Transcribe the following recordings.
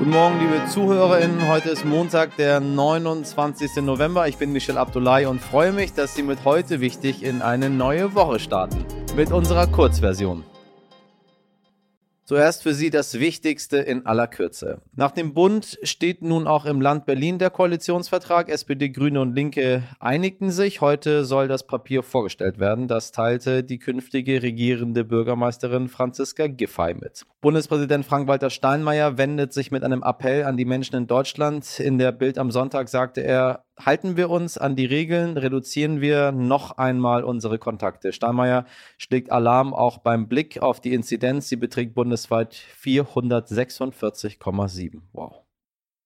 Guten Morgen, liebe ZuhörerInnen. Heute ist Montag, der 29. November. Ich bin Michel Abdullahi und freue mich, dass Sie mit heute wichtig in eine neue Woche starten. Mit unserer Kurzversion. Zuerst für Sie das Wichtigste in aller Kürze. Nach dem Bund steht nun auch im Land Berlin der Koalitionsvertrag. SPD, Grüne und Linke einigten sich. Heute soll das Papier vorgestellt werden. Das teilte die künftige regierende Bürgermeisterin Franziska Giffey mit. Bundespräsident Frank-Walter Steinmeier wendet sich mit einem Appell an die Menschen in Deutschland. In der Bild am Sonntag sagte er, halten wir uns an die Regeln, reduzieren wir noch einmal unsere Kontakte. Steinmeier schlägt Alarm auch beim Blick auf die Inzidenz. Sie beträgt bundesweit 446,7. Wow.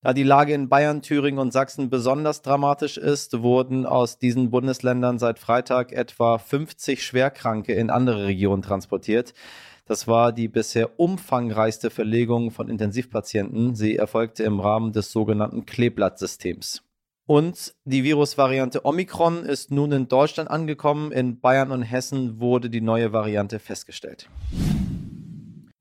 Da die Lage in Bayern, Thüringen und Sachsen besonders dramatisch ist, wurden aus diesen Bundesländern seit Freitag etwa 50 Schwerkranke in andere Regionen transportiert. Das war die bisher umfangreichste Verlegung von Intensivpatienten. Sie erfolgte im Rahmen des sogenannten Kleeblattsystems. Und die Virusvariante Omikron ist nun in Deutschland angekommen. In Bayern und Hessen wurde die neue Variante festgestellt.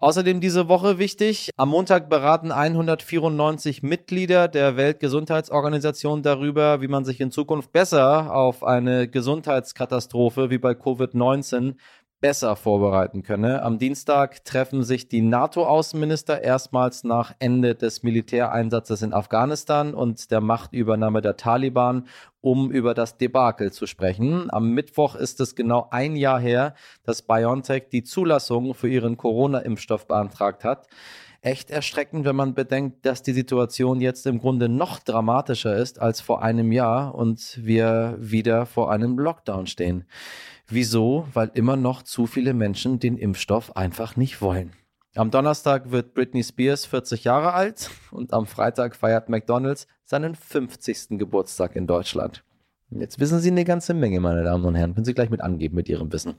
Außerdem diese Woche wichtig, am Montag beraten 194 Mitglieder der Weltgesundheitsorganisation darüber, wie man sich in Zukunft besser auf eine Gesundheitskatastrophe wie bei Covid-19 besser vorbereiten könne. Am Dienstag treffen sich die NATO-Außenminister erstmals nach Ende des Militäreinsatzes in Afghanistan und der Machtübernahme der Taliban, um über das Debakel zu sprechen. Am Mittwoch ist es genau ein Jahr her, dass BioNTech die Zulassung für ihren Corona-Impfstoff beantragt hat echt erschreckend, wenn man bedenkt, dass die Situation jetzt im Grunde noch dramatischer ist als vor einem Jahr und wir wieder vor einem Lockdown stehen. Wieso? Weil immer noch zu viele Menschen den Impfstoff einfach nicht wollen. Am Donnerstag wird Britney Spears 40 Jahre alt und am Freitag feiert McDonald's seinen 50. Geburtstag in Deutschland. Jetzt wissen Sie eine ganze Menge, meine Damen und Herren. Können Sie gleich mit angeben mit Ihrem Wissen.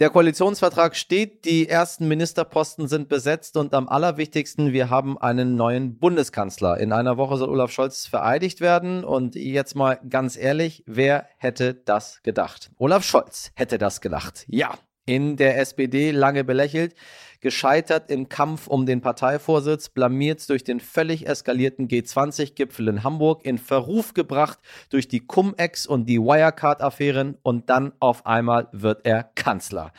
Der Koalitionsvertrag steht, die ersten Ministerposten sind besetzt und am allerwichtigsten, wir haben einen neuen Bundeskanzler. In einer Woche soll Olaf Scholz vereidigt werden und jetzt mal ganz ehrlich, wer hätte das gedacht? Olaf Scholz hätte das gedacht. Ja, in der SPD lange belächelt, gescheitert im Kampf um den Parteivorsitz, blamiert durch den völlig eskalierten G20-Gipfel in Hamburg, in Verruf gebracht durch die Cum-Ex und die Wirecard-Affären und dann auf einmal wird er Kanzler.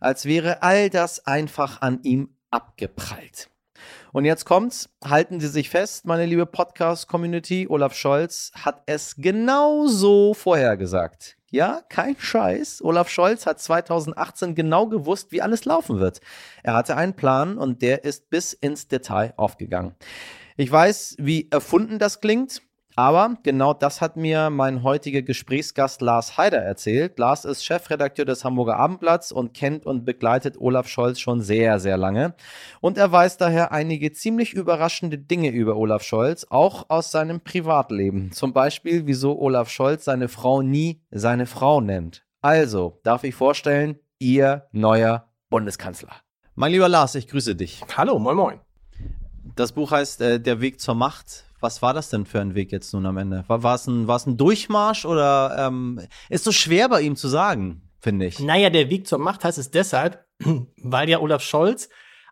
Als wäre all das einfach an ihm abgeprallt. Und jetzt kommt's, halten Sie sich fest, meine liebe Podcast-Community, Olaf Scholz hat es genauso vorhergesagt. Ja, kein Scheiß. Olaf Scholz hat 2018 genau gewusst, wie alles laufen wird. Er hatte einen Plan und der ist bis ins Detail aufgegangen. Ich weiß, wie erfunden das klingt. Aber genau das hat mir mein heutiger Gesprächsgast Lars Haider erzählt. Lars ist Chefredakteur des Hamburger Abendblatts und kennt und begleitet Olaf Scholz schon sehr, sehr lange. Und er weiß daher einige ziemlich überraschende Dinge über Olaf Scholz, auch aus seinem Privatleben. Zum Beispiel, wieso Olaf Scholz seine Frau nie seine Frau nennt. Also, darf ich vorstellen, Ihr neuer Bundeskanzler. Mein lieber Lars, ich grüße dich. Hallo, moin moin. Das Buch heißt äh, Der Weg zur Macht was war das denn für ein Weg jetzt nun am Ende? War, war, es, ein, war es ein Durchmarsch oder ähm, ist so schwer bei ihm zu sagen, finde ich? Naja, der Weg zur Macht heißt es deshalb, weil ja Olaf Scholz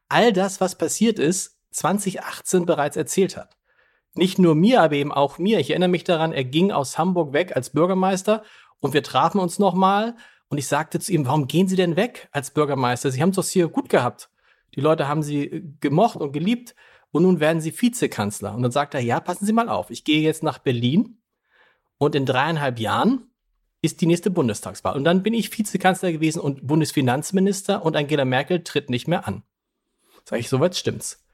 all das, was passiert ist, 2018 bereits erzählt hat. Nicht nur mir, aber eben auch mir. Ich erinnere mich daran, er ging aus Hamburg weg als Bürgermeister und wir trafen uns nochmal und ich sagte zu ihm, warum gehen Sie denn weg als Bürgermeister? Sie haben es doch hier gut gehabt. Die Leute haben Sie äh, gemocht und geliebt und nun werden Sie Vizekanzler. Und dann sagt er, ja, passen Sie mal auf, ich gehe jetzt nach Berlin und in dreieinhalb Jahren ist die nächste Bundestagswahl. Und dann bin ich Vizekanzler gewesen und Bundesfinanzminister und Angela Merkel tritt nicht mehr an. Sag ich, soweit stimmt's.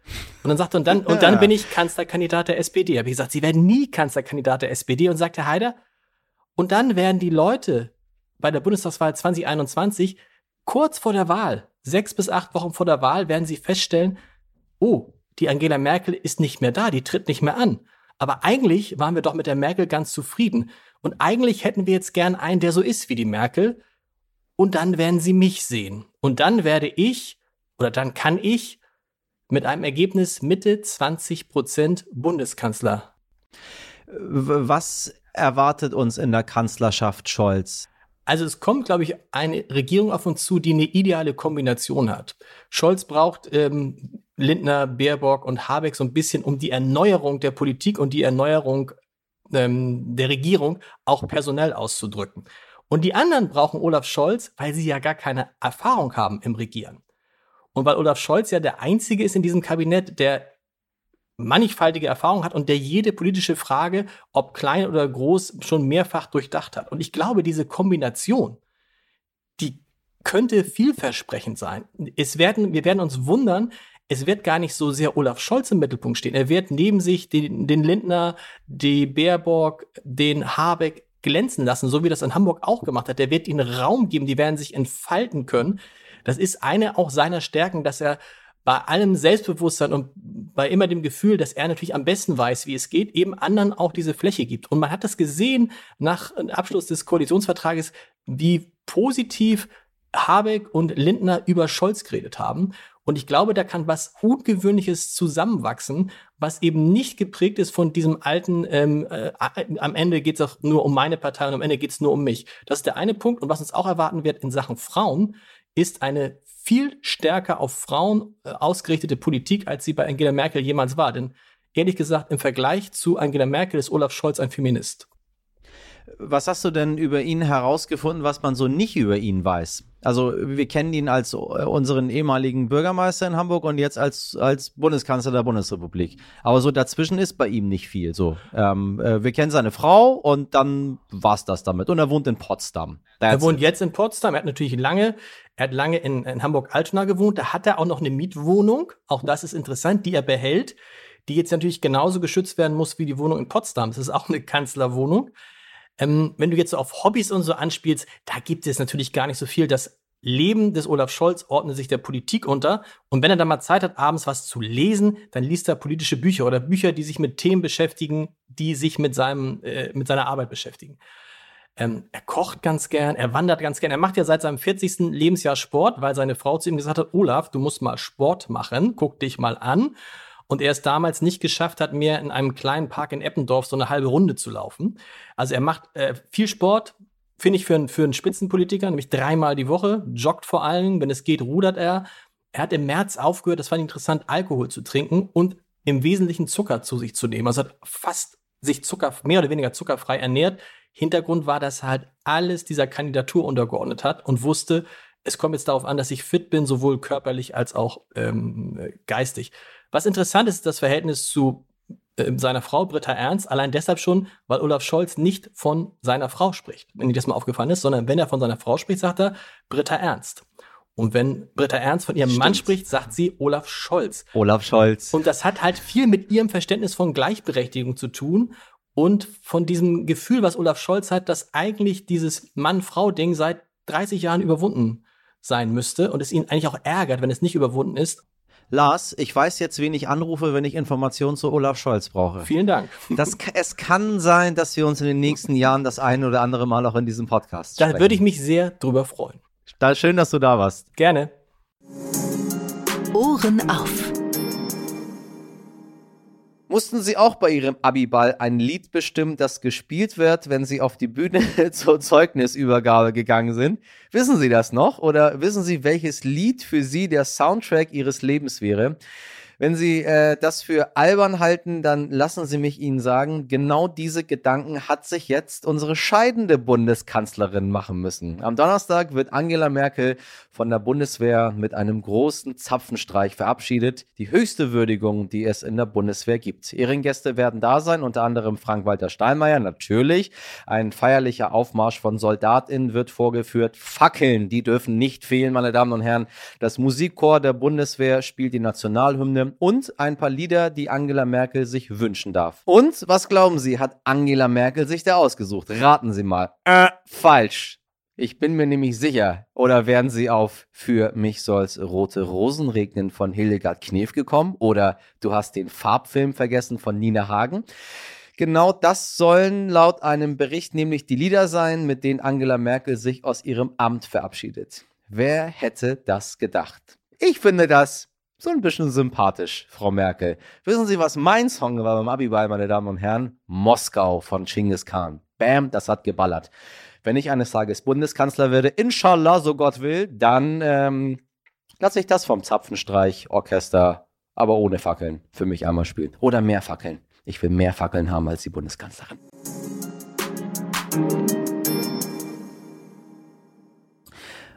Und dann sagt er, und dann, und dann bin ich Kanzlerkandidat der SPD. Habe ich gesagt, Sie werden nie Kanzlerkandidat der SPD. Und sagt Herr Haider, und dann werden die Leute bei der Bundestagswahl 2021 kurz vor der Wahl, sechs bis acht Wochen vor der Wahl, werden sie feststellen, oh, die Angela Merkel ist nicht mehr da, die tritt nicht mehr an. Aber eigentlich waren wir doch mit der Merkel ganz zufrieden. Und eigentlich hätten wir jetzt gern einen, der so ist wie die Merkel. Und dann werden sie mich sehen. Und dann werde ich, oder dann kann ich, mit einem Ergebnis Mitte 20 Prozent Bundeskanzler. Was erwartet uns in der Kanzlerschaft Scholz? Also es kommt, glaube ich, eine Regierung auf uns zu, die eine ideale Kombination hat. Scholz braucht ähm, Lindner, Baerbock und Habeck so ein bisschen, um die Erneuerung der Politik und die Erneuerung ähm, der Regierung auch personell auszudrücken. Und die anderen brauchen Olaf Scholz, weil sie ja gar keine Erfahrung haben im Regieren. Und weil Olaf Scholz ja der Einzige ist in diesem Kabinett, der mannigfaltige Erfahrung hat und der jede politische Frage, ob klein oder groß, schon mehrfach durchdacht hat. Und ich glaube, diese Kombination, die könnte vielversprechend sein. Es werden, wir werden uns wundern, es wird gar nicht so sehr Olaf Scholz im Mittelpunkt stehen. Er wird neben sich den, den Lindner, die Baerbock, den Habeck glänzen lassen, so wie das in Hamburg auch gemacht hat. Der wird ihnen Raum geben, die werden sich entfalten können. Das ist eine auch seiner Stärken, dass er bei allem Selbstbewusstsein und bei immer dem Gefühl, dass er natürlich am besten weiß, wie es geht, eben anderen auch diese Fläche gibt. Und man hat das gesehen nach Abschluss des Koalitionsvertrages, wie positiv Habeck und Lindner über Scholz geredet haben. Und ich glaube, da kann was Ungewöhnliches zusammenwachsen, was eben nicht geprägt ist von diesem alten, ähm, äh, am Ende geht es auch nur um meine Partei und am Ende geht es nur um mich. Das ist der eine Punkt. Und was uns auch erwarten wird in Sachen Frauen, ist eine viel stärker auf Frauen äh, ausgerichtete Politik, als sie bei Angela Merkel jemals war. Denn ehrlich gesagt, im Vergleich zu Angela Merkel ist Olaf Scholz ein Feminist. Was hast du denn über ihn herausgefunden, was man so nicht über ihn weiß? Also wir kennen ihn als äh, unseren ehemaligen Bürgermeister in Hamburg und jetzt als, als Bundeskanzler der Bundesrepublik. Aber so dazwischen ist bei ihm nicht viel. So, ähm, äh, wir kennen seine Frau und dann war's das damit. Und er wohnt in Potsdam. That's er wohnt it. jetzt in Potsdam. Er hat natürlich lange, er hat lange in, in Hamburg-Altona gewohnt. Da hat er auch noch eine Mietwohnung. Auch das ist interessant, die er behält, die jetzt natürlich genauso geschützt werden muss wie die Wohnung in Potsdam. Das ist auch eine Kanzlerwohnung. Ähm, wenn du jetzt so auf Hobbys und so anspielst, da gibt es natürlich gar nicht so viel. Das Leben des Olaf Scholz ordnet sich der Politik unter. Und wenn er dann mal Zeit hat, abends was zu lesen, dann liest er politische Bücher oder Bücher, die sich mit Themen beschäftigen, die sich mit, seinem, äh, mit seiner Arbeit beschäftigen. Ähm, er kocht ganz gern, er wandert ganz gern. Er macht ja seit seinem 40. Lebensjahr Sport, weil seine Frau zu ihm gesagt hat, Olaf, du musst mal Sport machen, guck dich mal an und er es damals nicht geschafft hat, mehr in einem kleinen Park in Eppendorf so eine halbe Runde zu laufen. Also er macht äh, viel Sport, finde ich für, einen für einen Spitzenpolitiker, nämlich dreimal die Woche, joggt vor allem, wenn es geht, rudert er. Er hat im März aufgehört, das fand ich interessant, Alkohol zu trinken und im Wesentlichen Zucker zu sich zu nehmen. Also hat fast sich Zucker, mehr oder weniger zuckerfrei ernährt. Hintergrund war, dass er halt alles dieser Kandidatur untergeordnet hat und wusste, es kommt jetzt darauf an, dass ich fit bin, sowohl körperlich als auch ähm, geistig. Was interessant ist, ist das Verhältnis zu äh, seiner Frau Britta Ernst, allein deshalb schon, weil Olaf Scholz nicht von seiner Frau spricht, wenn dir das mal aufgefallen ist, sondern wenn er von seiner Frau spricht, sagt er Britta Ernst. Und wenn Britta Ernst von ihrem Stimmt. Mann spricht, sagt sie Olaf Scholz. Olaf Scholz. Und das hat halt viel mit ihrem Verständnis von Gleichberechtigung zu tun und von diesem Gefühl, was Olaf Scholz hat, dass eigentlich dieses Mann-Frau-Ding seit 30 Jahren überwunden sein müsste und es ihn eigentlich auch ärgert, wenn es nicht überwunden ist. Lars, ich weiß jetzt, wen ich anrufe, wenn ich Informationen zu Olaf Scholz brauche. Vielen Dank. Das, es kann sein, dass wir uns in den nächsten Jahren das ein oder andere Mal auch in diesem Podcast Da würde ich mich sehr drüber freuen. Da, schön, dass du da warst. Gerne. Ohren auf. Mussten Sie auch bei Ihrem Abiball ein Lied bestimmen, das gespielt wird, wenn Sie auf die Bühne zur Zeugnisübergabe gegangen sind? Wissen Sie das noch? Oder wissen Sie, welches Lied für Sie der Soundtrack Ihres Lebens wäre? Wenn Sie äh, das für albern halten, dann lassen Sie mich Ihnen sagen, genau diese Gedanken hat sich jetzt unsere scheidende Bundeskanzlerin machen müssen. Am Donnerstag wird Angela Merkel von der Bundeswehr mit einem großen Zapfenstreich verabschiedet. Die höchste Würdigung, die es in der Bundeswehr gibt. Ehrengäste werden da sein, unter anderem Frank-Walter Steinmeier, natürlich. Ein feierlicher Aufmarsch von SoldatInnen wird vorgeführt. Fackeln, die dürfen nicht fehlen, meine Damen und Herren. Das Musikchor der Bundeswehr spielt die Nationalhymne und ein paar Lieder, die Angela Merkel sich wünschen darf. Und was glauben Sie, hat Angela Merkel sich da ausgesucht? Raten Sie mal. Äh, falsch. Ich bin mir nämlich sicher. Oder werden Sie auf Für mich soll's rote Rosen regnen von Hildegard Knef gekommen? Oder Du hast den Farbfilm vergessen von Nina Hagen? Genau das sollen laut einem Bericht nämlich die Lieder sein, mit denen Angela Merkel sich aus ihrem Amt verabschiedet. Wer hätte das gedacht? Ich finde das so ein bisschen sympathisch, Frau Merkel. Wissen Sie, was mein Song war beim Abiball, meine Damen und Herren? Moskau von Genghis Khan. Bam, das hat geballert. Wenn ich eines Tages Bundeskanzler werde, inshallah, so Gott will, dann ähm, lasse ich das vom Zapfenstreich-Orchester, aber ohne Fackeln, für mich einmal spielen. Oder mehr Fackeln. Ich will mehr Fackeln haben als die Bundeskanzlerin.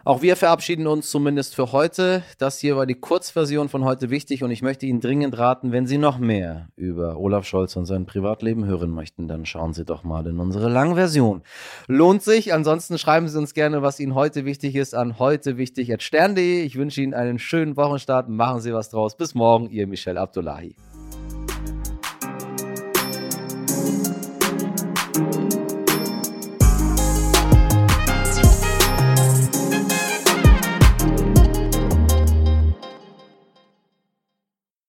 Auch wir verabschieden uns zumindest für heute. Das hier war die Kurzversion von heute wichtig und ich möchte Ihnen dringend raten, wenn Sie noch mehr über Olaf Scholz und sein Privatleben hören möchten, dann schauen Sie doch mal in unsere Langversion. Lohnt sich. Ansonsten schreiben Sie uns gerne, was Ihnen heute wichtig ist, an heute wichtig Ich wünsche Ihnen einen schönen Wochenstart. Machen Sie was draus. Bis morgen, Ihr Michel Abdullahi.